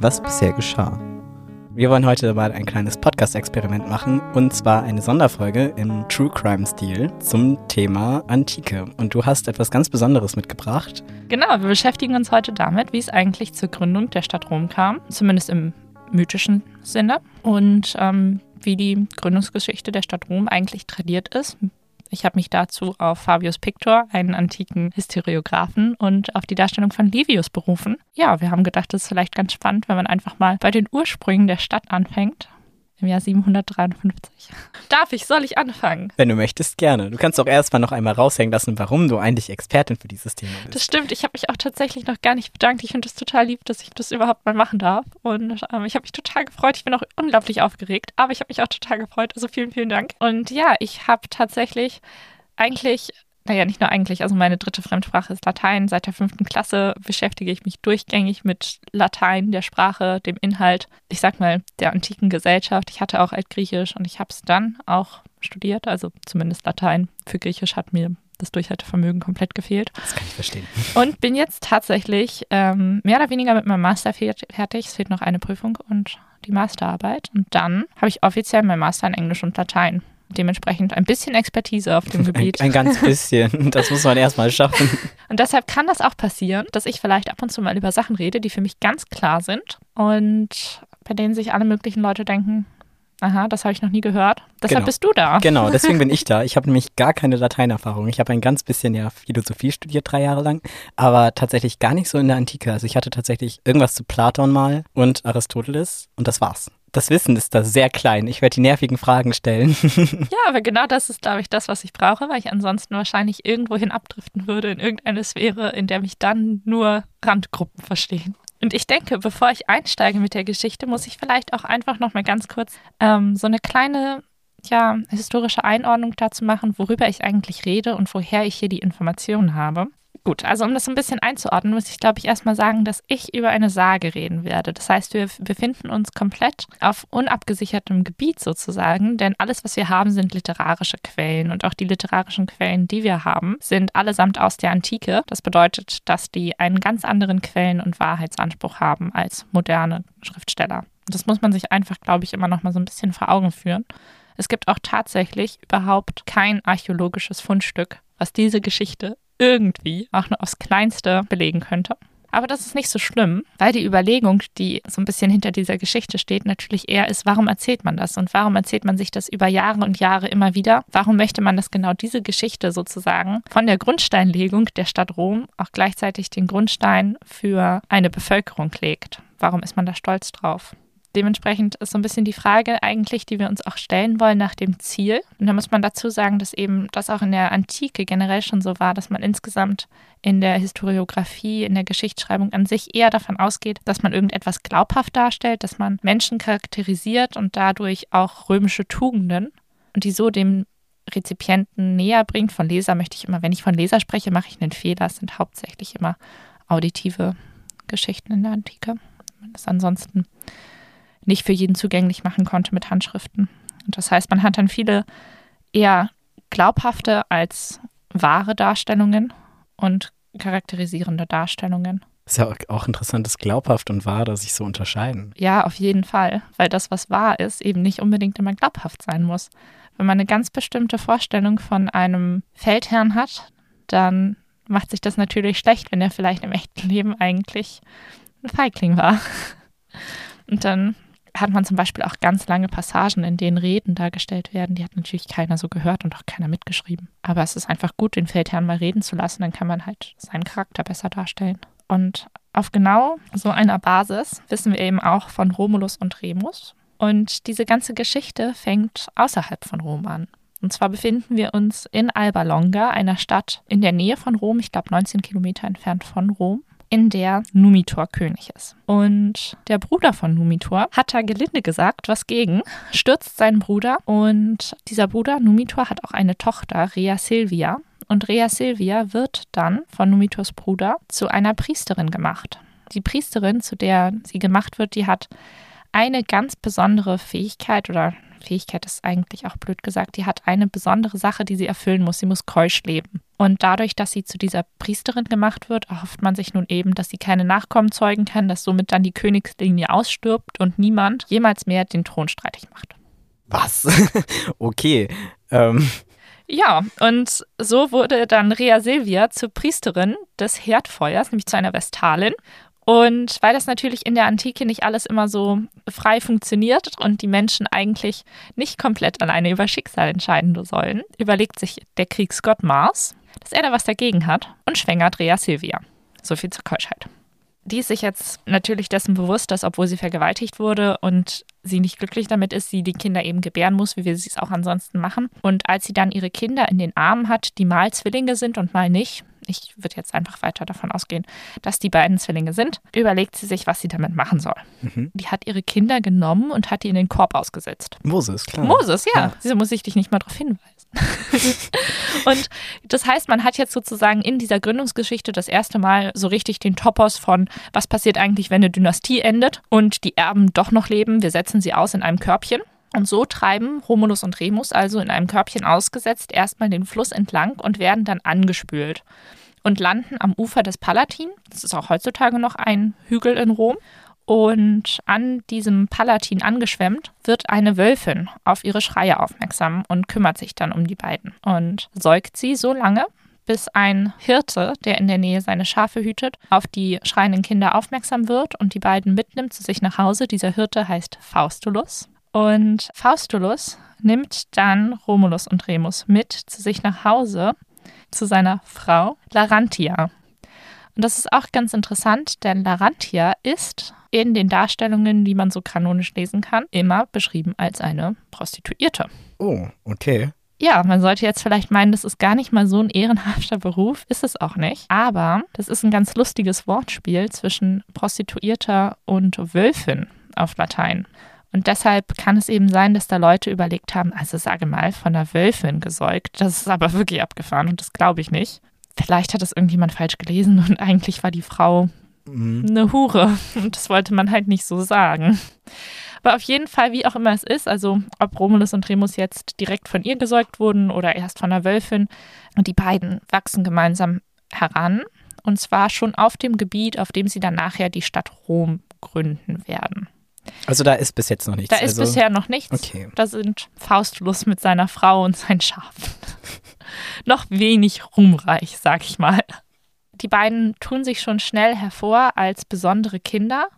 was bisher geschah. Wir wollen heute mal ein kleines Podcast-Experiment machen und zwar eine Sonderfolge im True Crime-Stil zum Thema Antike. Und du hast etwas ganz Besonderes mitgebracht. Genau, wir beschäftigen uns heute damit, wie es eigentlich zur Gründung der Stadt Rom kam, zumindest im mythischen Sinne, und ähm, wie die Gründungsgeschichte der Stadt Rom eigentlich tradiert ist, ich habe mich dazu auf Fabius Pictor, einen antiken Historiographen, und auf die Darstellung von Livius berufen. Ja, wir haben gedacht, das ist vielleicht ganz spannend, wenn man einfach mal bei den Ursprüngen der Stadt anfängt im Jahr 753. Darf ich, soll ich anfangen? Wenn du möchtest, gerne. Du kannst auch erstmal noch einmal raushängen lassen, warum du eigentlich Expertin für dieses Thema bist. Das stimmt. Ich habe mich auch tatsächlich noch gar nicht bedankt. Ich finde es total lieb, dass ich das überhaupt mal machen darf. Und ähm, ich habe mich total gefreut. Ich bin auch unglaublich aufgeregt, aber ich habe mich auch total gefreut. Also vielen, vielen Dank. Und ja, ich habe tatsächlich eigentlich naja, nicht nur eigentlich, also meine dritte Fremdsprache ist Latein. Seit der fünften Klasse beschäftige ich mich durchgängig mit Latein, der Sprache, dem Inhalt, ich sag mal, der antiken Gesellschaft. Ich hatte auch Altgriechisch und ich habe es dann auch studiert, also zumindest Latein. Für Griechisch hat mir das Durchhaltevermögen komplett gefehlt. Das kann ich verstehen. Und bin jetzt tatsächlich ähm, mehr oder weniger mit meinem Master fertig. Es fehlt noch eine Prüfung und die Masterarbeit. Und dann habe ich offiziell mein Master in Englisch und Latein dementsprechend ein bisschen Expertise auf dem Gebiet. Ein, ein ganz bisschen. Das muss man erstmal schaffen. Und deshalb kann das auch passieren, dass ich vielleicht ab und zu mal über Sachen rede, die für mich ganz klar sind und bei denen sich alle möglichen Leute denken, aha, das habe ich noch nie gehört. Deshalb genau. bist du da. Genau, deswegen bin ich da. Ich habe nämlich gar keine Lateinerfahrung. Ich habe ein ganz bisschen ja Philosophie studiert, drei Jahre lang, aber tatsächlich gar nicht so in der Antike. Also ich hatte tatsächlich irgendwas zu Platon mal und Aristoteles und das war's das Wissen ist da sehr klein. Ich werde die nervigen Fragen stellen. ja, aber genau das ist, glaube ich, das, was ich brauche, weil ich ansonsten wahrscheinlich irgendwohin abdriften würde in irgendeine Sphäre, in der mich dann nur Randgruppen verstehen. Und ich denke, bevor ich einsteige mit der Geschichte, muss ich vielleicht auch einfach noch mal ganz kurz ähm, so eine kleine ja, historische Einordnung dazu machen, worüber ich eigentlich rede und woher ich hier die Informationen habe. Gut, also um das ein bisschen einzuordnen, muss ich, glaube ich, erstmal sagen, dass ich über eine Sage reden werde. Das heißt, wir befinden uns komplett auf unabgesichertem Gebiet sozusagen, denn alles, was wir haben, sind literarische Quellen. Und auch die literarischen Quellen, die wir haben, sind allesamt aus der Antike. Das bedeutet, dass die einen ganz anderen Quellen- und Wahrheitsanspruch haben als moderne Schriftsteller. Das muss man sich einfach, glaube ich, immer noch mal so ein bisschen vor Augen führen. Es gibt auch tatsächlich überhaupt kein archäologisches Fundstück, was diese Geschichte irgendwie auch nur aufs Kleinste belegen könnte. Aber das ist nicht so schlimm, weil die Überlegung, die so ein bisschen hinter dieser Geschichte steht, natürlich eher ist, warum erzählt man das und warum erzählt man sich das über Jahre und Jahre immer wieder? Warum möchte man, dass genau diese Geschichte sozusagen von der Grundsteinlegung der Stadt Rom auch gleichzeitig den Grundstein für eine Bevölkerung legt? Warum ist man da stolz drauf? Dementsprechend ist so ein bisschen die Frage eigentlich, die wir uns auch stellen wollen nach dem Ziel. Und da muss man dazu sagen, dass eben das auch in der Antike generell schon so war, dass man insgesamt in der Historiografie, in der Geschichtsschreibung an sich eher davon ausgeht, dass man irgendetwas glaubhaft darstellt, dass man Menschen charakterisiert und dadurch auch römische Tugenden und die so dem Rezipienten näher bringt. Von Leser möchte ich immer, wenn ich von Leser spreche, mache ich einen Fehler. Es sind hauptsächlich immer auditive Geschichten in der Antike. Das ansonsten nicht für jeden zugänglich machen konnte mit Handschriften. Und das heißt, man hat dann viele eher glaubhafte als wahre Darstellungen und charakterisierende Darstellungen. Ist ja auch interessant, dass glaubhaft und wahr, dass sich so unterscheiden. Ja, auf jeden Fall, weil das, was wahr ist, eben nicht unbedingt immer glaubhaft sein muss. Wenn man eine ganz bestimmte Vorstellung von einem Feldherrn hat, dann macht sich das natürlich schlecht, wenn er vielleicht im echten Leben eigentlich ein Feigling war. Und dann hat man zum Beispiel auch ganz lange Passagen, in denen Reden dargestellt werden. Die hat natürlich keiner so gehört und auch keiner mitgeschrieben. Aber es ist einfach gut, den Feldherrn mal reden zu lassen, dann kann man halt seinen Charakter besser darstellen. Und auf genau so einer Basis wissen wir eben auch von Romulus und Remus. Und diese ganze Geschichte fängt außerhalb von Rom an. Und zwar befinden wir uns in Alba Longa, einer Stadt in der Nähe von Rom, ich glaube 19 Kilometer entfernt von Rom in der Numitor König ist. Und der Bruder von Numitor hat da gelinde gesagt, was gegen, stürzt seinen Bruder und dieser Bruder Numitor hat auch eine Tochter, Rea Silvia. Und Rea Silvia wird dann von Numitors Bruder zu einer Priesterin gemacht. Die Priesterin, zu der sie gemacht wird, die hat eine ganz besondere Fähigkeit oder Fähigkeit ist eigentlich auch blöd gesagt, die hat eine besondere Sache, die sie erfüllen muss. Sie muss keusch leben. Und dadurch, dass sie zu dieser Priesterin gemacht wird, erhofft man sich nun eben, dass sie keine Nachkommen zeugen kann, dass somit dann die Königslinie ausstirbt und niemand jemals mehr den Thron streitig macht. Was? okay. Ähm. Ja, und so wurde dann Rea Silvia zur Priesterin des Herdfeuers, nämlich zu einer Vestalin. Und weil das natürlich in der Antike nicht alles immer so frei funktioniert und die Menschen eigentlich nicht komplett alleine über Schicksal entscheiden sollen, überlegt sich der Kriegsgott Mars, dass er da was dagegen hat und schwängert Rea Silvia. So viel zur Keuschheit. Die ist sich jetzt natürlich dessen bewusst, dass obwohl sie vergewaltigt wurde und sie nicht glücklich damit ist, sie die Kinder eben gebären muss, wie wir sie es auch ansonsten machen. Und als sie dann ihre Kinder in den Armen hat, die mal Zwillinge sind und mal nicht, ich würde jetzt einfach weiter davon ausgehen, dass die beiden Zwillinge sind, überlegt sie sich, was sie damit machen soll. Mhm. Die hat ihre Kinder genommen und hat die in den Korb ausgesetzt. Moses, klar. Moses, ja. ja. Wieso muss ich dich nicht mal darauf hinweisen? und das heißt, man hat jetzt sozusagen in dieser Gründungsgeschichte das erste Mal so richtig den Topos von, was passiert eigentlich, wenn eine Dynastie endet und die Erben doch noch leben. Wir setzen sie aus in einem Körbchen. Und so treiben Romulus und Remus also in einem Körbchen ausgesetzt erstmal den Fluss entlang und werden dann angespült und landen am Ufer des Palatin. Das ist auch heutzutage noch ein Hügel in Rom. Und an diesem Palatin angeschwemmt wird eine Wölfin auf ihre Schreie aufmerksam und kümmert sich dann um die beiden und säugt sie so lange, bis ein Hirte, der in der Nähe seine Schafe hütet, auf die schreienden Kinder aufmerksam wird und die beiden mitnimmt zu sich nach Hause. Dieser Hirte heißt Faustulus. Und Faustulus nimmt dann Romulus und Remus mit zu sich nach Hause, zu seiner Frau Larantia. Und das ist auch ganz interessant, denn Larantia ist in den Darstellungen, die man so kanonisch lesen kann, immer beschrieben als eine Prostituierte. Oh, okay. Ja, man sollte jetzt vielleicht meinen, das ist gar nicht mal so ein ehrenhafter Beruf, ist es auch nicht. Aber das ist ein ganz lustiges Wortspiel zwischen Prostituierter und Wölfin auf Latein. Und deshalb kann es eben sein, dass da Leute überlegt haben, also sage mal, von einer Wölfin gesäugt. Das ist aber wirklich abgefahren und das glaube ich nicht. Vielleicht hat das irgendjemand falsch gelesen und eigentlich war die Frau mhm. eine Hure. Und das wollte man halt nicht so sagen. Aber auf jeden Fall, wie auch immer es ist, also ob Romulus und Remus jetzt direkt von ihr gesäugt wurden oder erst von einer Wölfin, und die beiden wachsen gemeinsam heran. Und zwar schon auf dem Gebiet, auf dem sie dann nachher die Stadt Rom gründen werden. Also da ist bis jetzt noch nichts. Da ist also, bisher noch nichts. Okay. Da sind Faustulus mit seiner Frau und seinen Schafen. noch wenig ruhmreich, sag ich mal. Die beiden tun sich schon schnell hervor als besondere Kinder,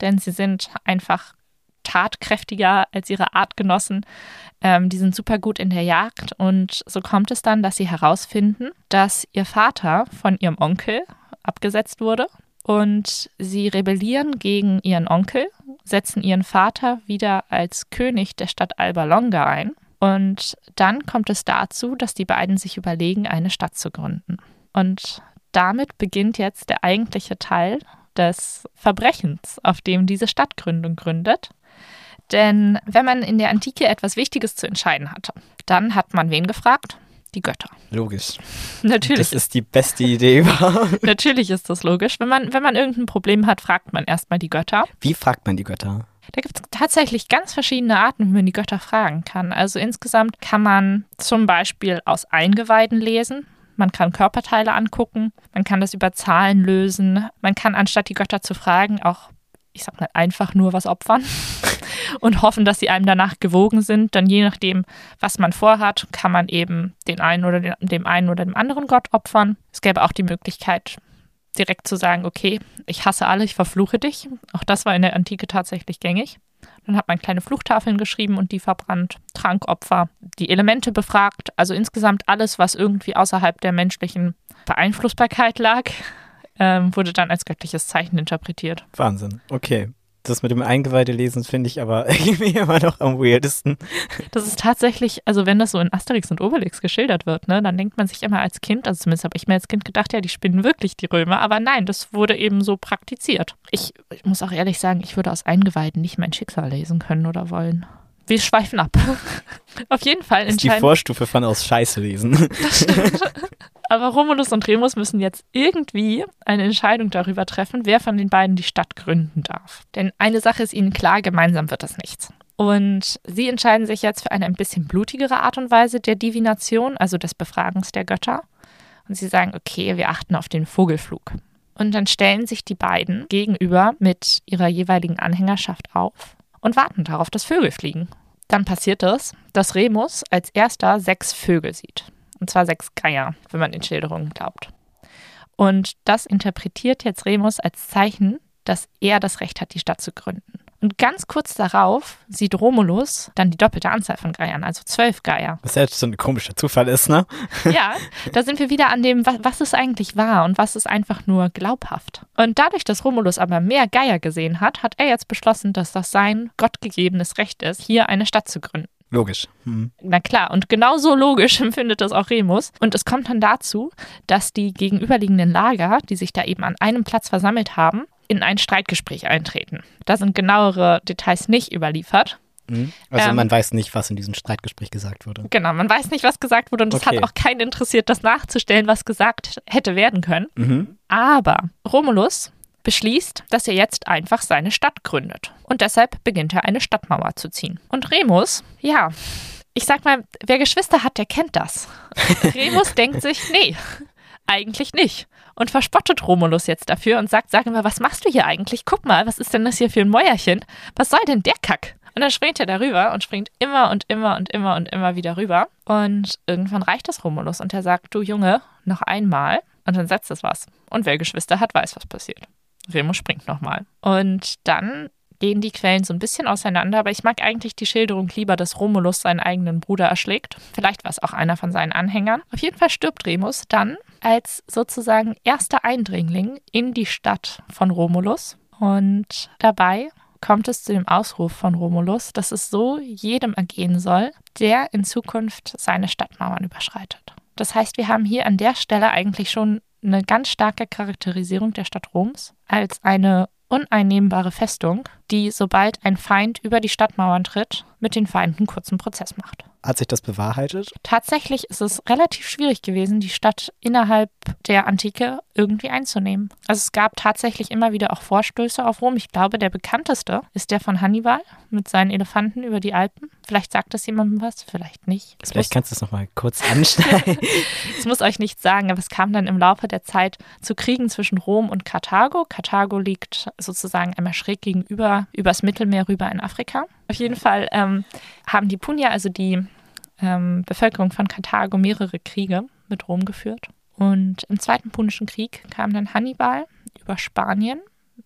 denn sie sind einfach tatkräftiger als ihre Artgenossen. Ähm, die sind super gut in der Jagd und so kommt es dann, dass sie herausfinden, dass ihr Vater von ihrem Onkel abgesetzt wurde und sie rebellieren gegen ihren Onkel, setzen ihren Vater wieder als König der Stadt Alba Longa ein. Und dann kommt es dazu, dass die beiden sich überlegen, eine Stadt zu gründen. Und damit beginnt jetzt der eigentliche Teil des Verbrechens, auf dem diese Stadtgründung gründet. Denn wenn man in der Antike etwas Wichtiges zu entscheiden hatte, dann hat man wen gefragt? Die Götter. Logisch. Natürlich. Das ist die beste Idee überhaupt. Natürlich ist das logisch. Wenn man, wenn man irgendein Problem hat, fragt man erstmal die Götter. Wie fragt man die Götter? Da gibt es tatsächlich ganz verschiedene Arten, wie man die Götter fragen kann. Also insgesamt kann man zum Beispiel aus Eingeweiden lesen. Man kann Körperteile angucken, man kann das über Zahlen lösen, man kann anstatt die Götter zu fragen auch, ich sag mal, einfach nur was opfern. und hoffen, dass sie einem danach gewogen sind. Dann je nachdem, was man vorhat, kann man eben den einen oder den, dem einen oder dem anderen Gott opfern. Es gäbe auch die Möglichkeit, direkt zu sagen, okay, ich hasse alle, ich verfluche dich. Auch das war in der Antike tatsächlich gängig. Dann hat man kleine Fluchtafeln geschrieben und die verbrannt, Trankopfer, die Elemente befragt, also insgesamt alles, was irgendwie außerhalb der menschlichen Beeinflussbarkeit lag, ähm, wurde dann als göttliches Zeichen interpretiert. Wahnsinn, okay das mit dem Eingeweide lesen finde ich aber irgendwie immer noch am weirdesten. Das ist tatsächlich, also wenn das so in Asterix und Obelix geschildert wird, ne, dann denkt man sich immer als Kind, also zumindest habe ich mir als Kind gedacht, ja, die spinnen wirklich die Römer, aber nein, das wurde eben so praktiziert. Ich, ich muss auch ehrlich sagen, ich würde aus Eingeweiden nicht mein Schicksal lesen können oder wollen. Wir schweifen ab. Auf jeden Fall. Das ist die Vorstufe von aus Scheiße lesen. Das stimmt. Aber Romulus und Remus müssen jetzt irgendwie eine Entscheidung darüber treffen, wer von den beiden die Stadt gründen darf. Denn eine Sache ist ihnen klar, gemeinsam wird das nichts. Und sie entscheiden sich jetzt für eine ein bisschen blutigere Art und Weise der Divination, also des Befragens der Götter. Und sie sagen, okay, wir achten auf den Vogelflug. Und dann stellen sich die beiden gegenüber mit ihrer jeweiligen Anhängerschaft auf und warten darauf, dass Vögel fliegen. Dann passiert es, dass Remus als erster sechs Vögel sieht. Und zwar sechs Geier, wenn man den Schilderungen glaubt. Und das interpretiert jetzt Remus als Zeichen, dass er das Recht hat, die Stadt zu gründen. Und ganz kurz darauf sieht Romulus dann die doppelte Anzahl von Geiern, also zwölf Geier. Was ja jetzt so ein komischer Zufall ist, ne? Ja, da sind wir wieder an dem, was, was es eigentlich war und was ist einfach nur glaubhaft. Und dadurch, dass Romulus aber mehr Geier gesehen hat, hat er jetzt beschlossen, dass das sein gottgegebenes Recht ist, hier eine Stadt zu gründen. Logisch. Hm. Na klar, und genauso logisch empfindet das auch Remus. Und es kommt dann dazu, dass die gegenüberliegenden Lager, die sich da eben an einem Platz versammelt haben, in ein Streitgespräch eintreten. Da sind genauere Details nicht überliefert. Hm. Also ähm, man weiß nicht, was in diesem Streitgespräch gesagt wurde. Genau, man weiß nicht, was gesagt wurde und es okay. hat auch keinen interessiert, das nachzustellen, was gesagt hätte werden können. Mhm. Aber Romulus beschließt, dass er jetzt einfach seine Stadt gründet. Und deshalb beginnt er eine Stadtmauer zu ziehen. Und Remus, ja, ich sag mal, wer Geschwister hat, der kennt das. Remus denkt sich, nee, eigentlich nicht und verspottet Romulus jetzt dafür und sagt, sag mal, was machst du hier eigentlich? Guck mal, was ist denn das hier für ein Mäuerchen? Was soll denn der Kack? Und dann springt er darüber und springt immer und immer und immer und immer wieder rüber. Und irgendwann reicht es Romulus und er sagt, du Junge, noch einmal. Und dann setzt es was. Und wer Geschwister hat, weiß, was passiert. Remus springt nochmal. Und dann gehen die Quellen so ein bisschen auseinander, aber ich mag eigentlich die Schilderung lieber, dass Romulus seinen eigenen Bruder erschlägt. Vielleicht war es auch einer von seinen Anhängern. Auf jeden Fall stirbt Remus dann als sozusagen erster Eindringling in die Stadt von Romulus. Und dabei kommt es zu dem Ausruf von Romulus, dass es so jedem ergehen soll, der in Zukunft seine Stadtmauern überschreitet. Das heißt, wir haben hier an der Stelle eigentlich schon eine ganz starke Charakterisierung der Stadt Roms als eine uneinnehmbare Festung, die, sobald ein Feind über die Stadtmauern tritt, mit den Feinden kurzen Prozess macht. Hat sich das bewahrheitet? Tatsächlich ist es relativ schwierig gewesen, die Stadt innerhalb der Antike irgendwie einzunehmen. Also es gab tatsächlich immer wieder auch Vorstöße auf Rom. Ich glaube, der bekannteste ist der von Hannibal mit seinen Elefanten über die Alpen. Vielleicht sagt das jemandem was, vielleicht nicht. Es vielleicht muss, kannst du es nochmal kurz anschneiden. Es muss euch nichts sagen, aber es kam dann im Laufe der Zeit zu Kriegen zwischen Rom und Karthago. Karthago liegt sozusagen einmal schräg gegenüber, übers Mittelmeer rüber in Afrika. Auf jeden Fall ähm, haben die Punier, also die ähm, Bevölkerung von Karthago, mehrere Kriege mit Rom geführt. Und im Zweiten Punischen Krieg kam dann Hannibal über Spanien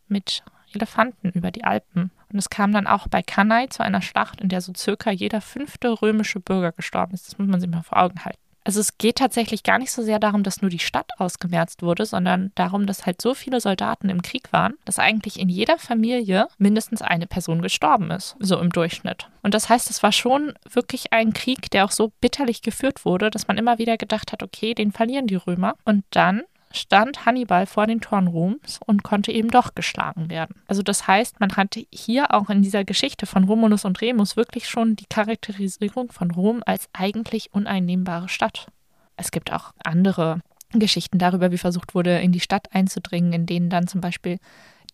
mit Elefanten über die Alpen. Und es kam dann auch bei Cannae zu einer Schlacht, in der so circa jeder fünfte römische Bürger gestorben ist. Das muss man sich mal vor Augen halten. Also es geht tatsächlich gar nicht so sehr darum, dass nur die Stadt ausgemerzt wurde, sondern darum, dass halt so viele Soldaten im Krieg waren, dass eigentlich in jeder Familie mindestens eine Person gestorben ist, so im Durchschnitt. Und das heißt, es war schon wirklich ein Krieg, der auch so bitterlich geführt wurde, dass man immer wieder gedacht hat, okay, den verlieren die Römer. Und dann stand Hannibal vor den Toren Roms und konnte eben doch geschlagen werden. Also das heißt, man hatte hier auch in dieser Geschichte von Romulus und Remus wirklich schon die Charakterisierung von Rom als eigentlich uneinnehmbare Stadt. Es gibt auch andere Geschichten darüber, wie versucht wurde, in die Stadt einzudringen, in denen dann zum Beispiel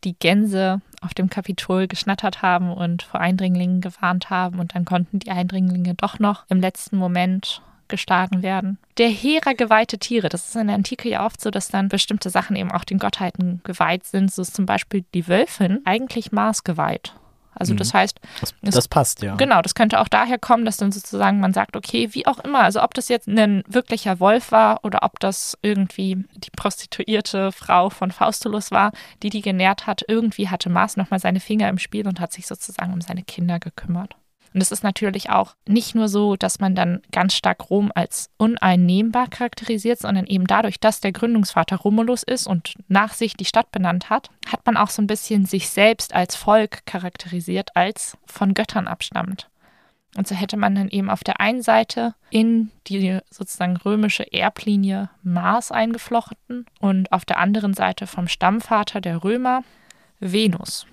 die Gänse auf dem Kapitol geschnattert haben und vor Eindringlingen gewarnt haben und dann konnten die Eindringlinge doch noch im letzten Moment geschlagen werden. Der Hera geweihte Tiere, das ist in der Antike ja oft so, dass dann bestimmte Sachen eben auch den Gottheiten geweiht sind. So ist zum Beispiel die Wölfin eigentlich Mars geweiht. Also das mhm. heißt, das, das es, passt ja. Genau, das könnte auch daher kommen, dass dann sozusagen man sagt, okay, wie auch immer, also ob das jetzt ein wirklicher Wolf war oder ob das irgendwie die prostituierte Frau von Faustulus war, die die genährt hat, irgendwie hatte Mars nochmal seine Finger im Spiel und hat sich sozusagen um seine Kinder gekümmert. Und es ist natürlich auch nicht nur so, dass man dann ganz stark Rom als uneinnehmbar charakterisiert, sondern eben dadurch, dass der Gründungsvater Romulus ist und nach sich die Stadt benannt hat, hat man auch so ein bisschen sich selbst als Volk charakterisiert, als von Göttern abstammt. Und so hätte man dann eben auf der einen Seite in die sozusagen römische Erblinie Mars eingeflochten und auf der anderen Seite vom Stammvater der Römer Venus,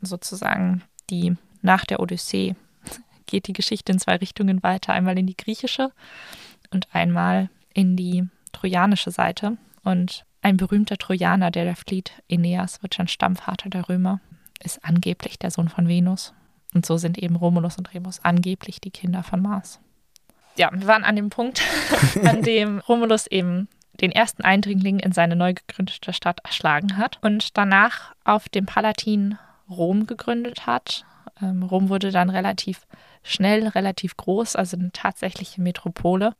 sozusagen die nach der Odyssee geht die Geschichte in zwei Richtungen weiter. Einmal in die griechische und einmal in die trojanische Seite. Und ein berühmter Trojaner, der da flieht, Aeneas, wird schon Stammvater der Römer, ist angeblich der Sohn von Venus. Und so sind eben Romulus und Remus angeblich die Kinder von Mars. Ja, wir waren an dem Punkt, an dem Romulus eben den ersten Eindringling in seine neu gegründete Stadt erschlagen hat und danach auf dem Palatin Rom gegründet hat. Ähm, Rom wurde dann relativ schnell, relativ groß, also eine tatsächliche Metropole.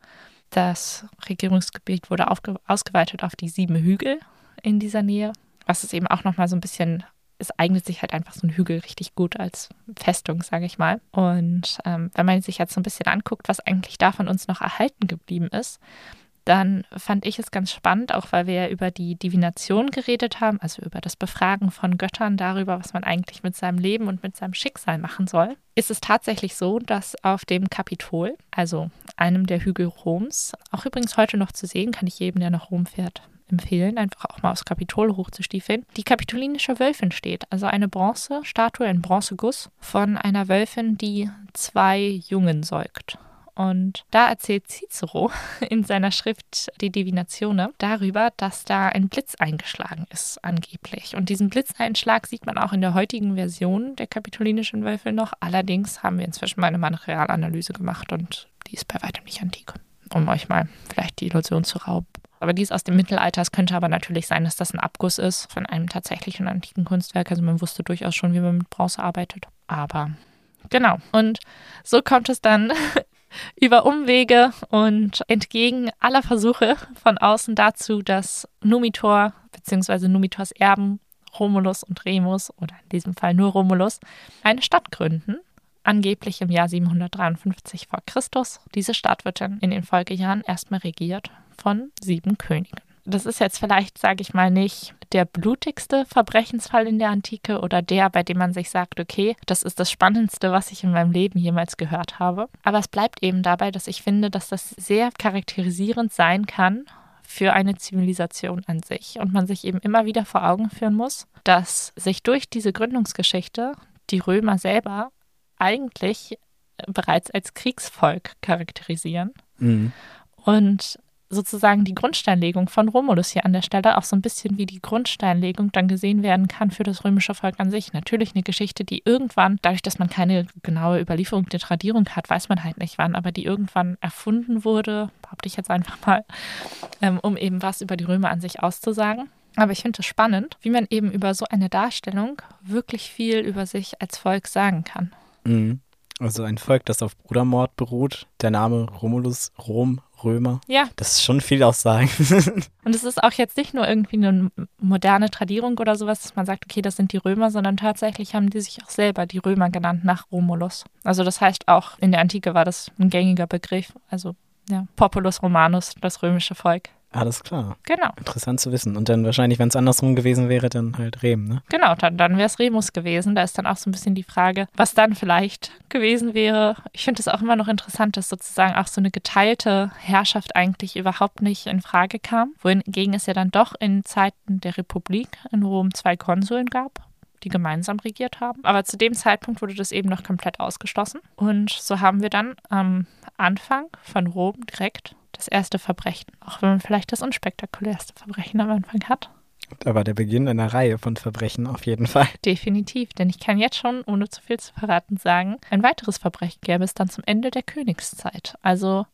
Das Regierungsgebiet wurde ausgeweitet auf die sieben Hügel in dieser Nähe, was es eben auch nochmal so ein bisschen es eignet sich halt einfach so ein Hügel richtig gut als Festung, sage ich mal. Und ähm, wenn man sich jetzt so ein bisschen anguckt, was eigentlich da von uns noch erhalten geblieben ist, dann fand ich es ganz spannend, auch weil wir ja über die Divination geredet haben, also über das Befragen von Göttern darüber, was man eigentlich mit seinem Leben und mit seinem Schicksal machen soll. Ist es tatsächlich so, dass auf dem Kapitol, also einem der Hügel Roms, auch übrigens heute noch zu sehen, kann ich jedem, der nach Rom fährt, empfehlen, einfach auch mal aufs Kapitol hochzustiefeln, die kapitolinische Wölfin steht. Also eine Bronzestatue, ein Bronzeguss von einer Wölfin, die zwei Jungen säugt. Und da erzählt Cicero in seiner Schrift Die Divinatione darüber, dass da ein Blitz eingeschlagen ist, angeblich. Und diesen Blitzeinschlag sieht man auch in der heutigen Version der kapitolinischen Wölfe noch. Allerdings haben wir inzwischen mal eine Materialanalyse gemacht und die ist bei weitem nicht antik. Um euch mal vielleicht die Illusion zu rauben. Aber die ist aus dem Mittelalter. Es könnte aber natürlich sein, dass das ein Abguss ist von einem tatsächlichen antiken Kunstwerk. Also man wusste durchaus schon, wie man mit Bronze arbeitet. Aber Genau. Und so kommt es dann über Umwege und entgegen aller Versuche von außen dazu, dass Numitor bzw. Numitors Erben Romulus und Remus oder in diesem Fall nur Romulus eine Stadt gründen, angeblich im Jahr 753 vor Christus. Diese Stadt wird dann in den Folgejahren erstmal regiert von sieben Königen das ist jetzt vielleicht, sage ich mal, nicht der blutigste Verbrechensfall in der Antike oder der, bei dem man sich sagt, okay, das ist das Spannendste, was ich in meinem Leben jemals gehört habe. Aber es bleibt eben dabei, dass ich finde, dass das sehr charakterisierend sein kann für eine Zivilisation an sich und man sich eben immer wieder vor Augen führen muss, dass sich durch diese Gründungsgeschichte die Römer selber eigentlich bereits als Kriegsvolk charakterisieren. Mhm. Und sozusagen die Grundsteinlegung von Romulus hier an der Stelle auch so ein bisschen wie die Grundsteinlegung dann gesehen werden kann für das römische Volk an sich. Natürlich eine Geschichte, die irgendwann, dadurch, dass man keine genaue Überlieferung der Tradierung hat, weiß man halt nicht wann, aber die irgendwann erfunden wurde, behaupte ich jetzt einfach mal, ähm, um eben was über die Römer an sich auszusagen. Aber ich finde es spannend, wie man eben über so eine Darstellung wirklich viel über sich als Volk sagen kann. Mhm. Also ein Volk, das auf Brudermord beruht. Der Name Romulus, Rom, Römer. Ja. Das ist schon viel Aussagen. Und es ist auch jetzt nicht nur irgendwie eine moderne Tradierung oder sowas, dass man sagt, okay, das sind die Römer, sondern tatsächlich haben die sich auch selber die Römer genannt nach Romulus. Also das heißt auch in der Antike war das ein gängiger Begriff. Also ja, Populus Romanus, das römische Volk. Alles klar. Genau. Interessant zu wissen. Und dann wahrscheinlich, wenn es andersrum gewesen wäre, dann halt Rem, ne? Genau, dann, dann wäre es Remus gewesen. Da ist dann auch so ein bisschen die Frage, was dann vielleicht gewesen wäre. Ich finde es auch immer noch interessant, dass sozusagen auch so eine geteilte Herrschaft eigentlich überhaupt nicht in Frage kam. Wohingegen es ja dann doch in Zeiten der Republik in Rom zwei Konsuln gab die gemeinsam regiert haben. Aber zu dem Zeitpunkt wurde das eben noch komplett ausgeschlossen. Und so haben wir dann am Anfang von Rom direkt das erste Verbrechen, auch wenn man vielleicht das unspektakulärste Verbrechen am Anfang hat. Aber der Beginn einer Reihe von Verbrechen auf jeden Fall. Definitiv, denn ich kann jetzt schon, ohne zu viel zu verraten, sagen, ein weiteres Verbrechen gäbe es dann zum Ende der Königszeit. Also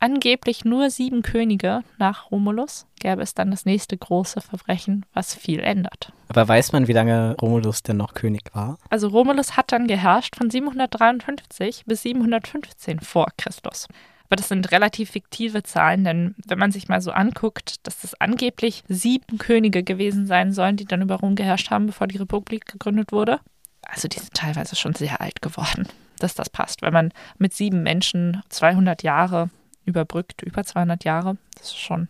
angeblich nur sieben Könige nach Romulus gäbe es dann das nächste große Verbrechen, was viel ändert. Aber weiß man, wie lange Romulus denn noch König war? Also Romulus hat dann geherrscht von 753 bis 715 vor Christus. Aber das sind relativ fiktive Zahlen, denn wenn man sich mal so anguckt, dass das angeblich sieben Könige gewesen sein sollen, die dann über Rom geherrscht haben, bevor die Republik gegründet wurde, also die sind teilweise schon sehr alt geworden, dass das passt. Wenn man mit sieben Menschen 200 Jahre überbrückt, über 200 Jahre, das ist schon,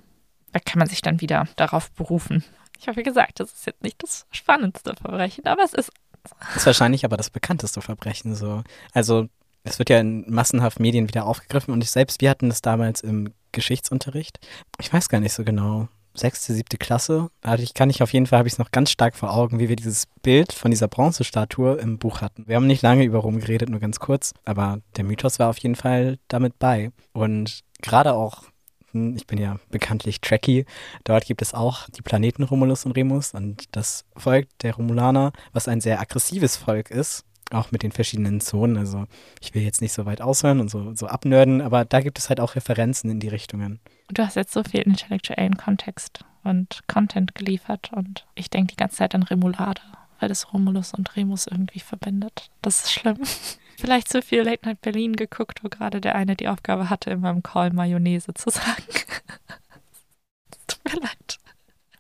da kann man sich dann wieder darauf berufen. Ich habe ja gesagt, das ist jetzt nicht das spannendste Verbrechen, aber es ist das ist wahrscheinlich aber das bekannteste Verbrechen so. Also es wird ja in massenhaft Medien wieder aufgegriffen und ich selbst, wir hatten das damals im Geschichtsunterricht. Ich weiß gar nicht so genau. Sechste, siebte Klasse. Also ich kann nicht auf jeden Fall, habe ich es noch ganz stark vor Augen, wie wir dieses Bild von dieser Bronzestatue im Buch hatten. Wir haben nicht lange über Rom geredet, nur ganz kurz, aber der Mythos war auf jeden Fall damit bei. Und gerade auch hm, ich bin ja bekanntlich Trekkie. Dort gibt es auch die Planeten Romulus und Remus und das Volk der Romulaner, was ein sehr aggressives Volk ist, auch mit den verschiedenen Zonen. Also ich will jetzt nicht so weit aushören und so, so abnörden, aber da gibt es halt auch Referenzen in die Richtungen. Du hast jetzt so viel intellektuellen Kontext und Content geliefert und ich denke die ganze Zeit an Remoulade, weil das Romulus und Remus irgendwie verbindet. Das ist schlimm. Vielleicht zu viel Late Night Berlin geguckt, wo gerade der eine die Aufgabe hatte, in meinem Call Mayonnaise zu sagen.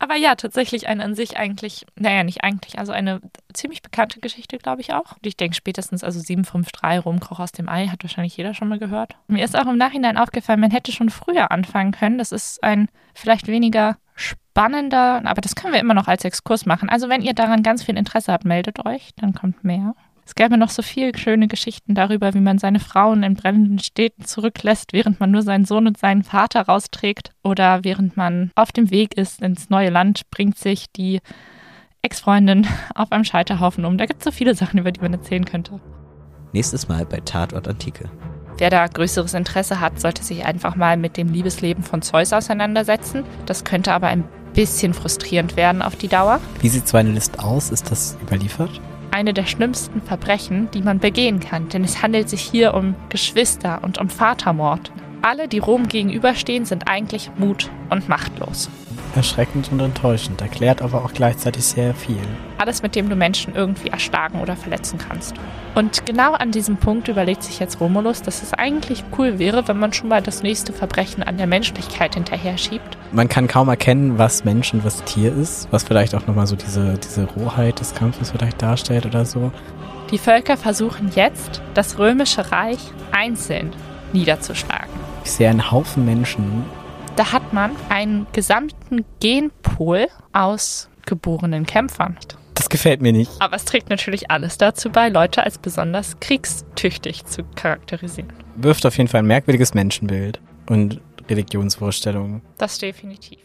Aber ja, tatsächlich eine an sich eigentlich, naja, nicht eigentlich, also eine ziemlich bekannte Geschichte, glaube ich auch. Und ich denke spätestens, also 753 Rumkoch aus dem Ei, hat wahrscheinlich jeder schon mal gehört. Mir ist auch im Nachhinein aufgefallen, man hätte schon früher anfangen können. Das ist ein vielleicht weniger spannender, aber das können wir immer noch als Exkurs machen. Also wenn ihr daran ganz viel Interesse habt, meldet euch, dann kommt mehr. Es gäbe noch so viele schöne Geschichten darüber, wie man seine Frauen in brennenden Städten zurücklässt, während man nur seinen Sohn und seinen Vater rausträgt. Oder während man auf dem Weg ist ins neue Land, bringt sich die Ex-Freundin auf einem Scheiterhaufen um. Da gibt es so viele Sachen, über die man erzählen könnte. Nächstes Mal bei Tatort Antike. Wer da größeres Interesse hat, sollte sich einfach mal mit dem Liebesleben von Zeus auseinandersetzen. Das könnte aber ein bisschen frustrierend werden auf die Dauer. Wie sieht so eine List aus? Ist das überliefert? Eine der schlimmsten Verbrechen, die man begehen kann, denn es handelt sich hier um Geschwister und um Vatermord. Alle, die Rom gegenüberstehen, sind eigentlich mut- und machtlos. Erschreckend und enttäuschend, erklärt aber auch gleichzeitig sehr viel. Alles, mit dem du Menschen irgendwie erschlagen oder verletzen kannst. Und genau an diesem Punkt überlegt sich jetzt Romulus, dass es eigentlich cool wäre, wenn man schon mal das nächste Verbrechen an der Menschlichkeit hinterher schiebt. Man kann kaum erkennen, was Mensch und was Tier ist, was vielleicht auch nochmal so diese, diese Rohheit des Kampfes vielleicht darstellt oder so. Die Völker versuchen jetzt, das römische Reich einzeln niederzuschlagen. Ich sehe einen Haufen Menschen. Da hat man einen gesamten Genpool aus geborenen Kämpfern. Das gefällt mir nicht. Aber es trägt natürlich alles dazu bei, Leute als besonders kriegstüchtig zu charakterisieren. Wirft auf jeden Fall ein merkwürdiges Menschenbild und Religionsvorstellungen. Das definitiv.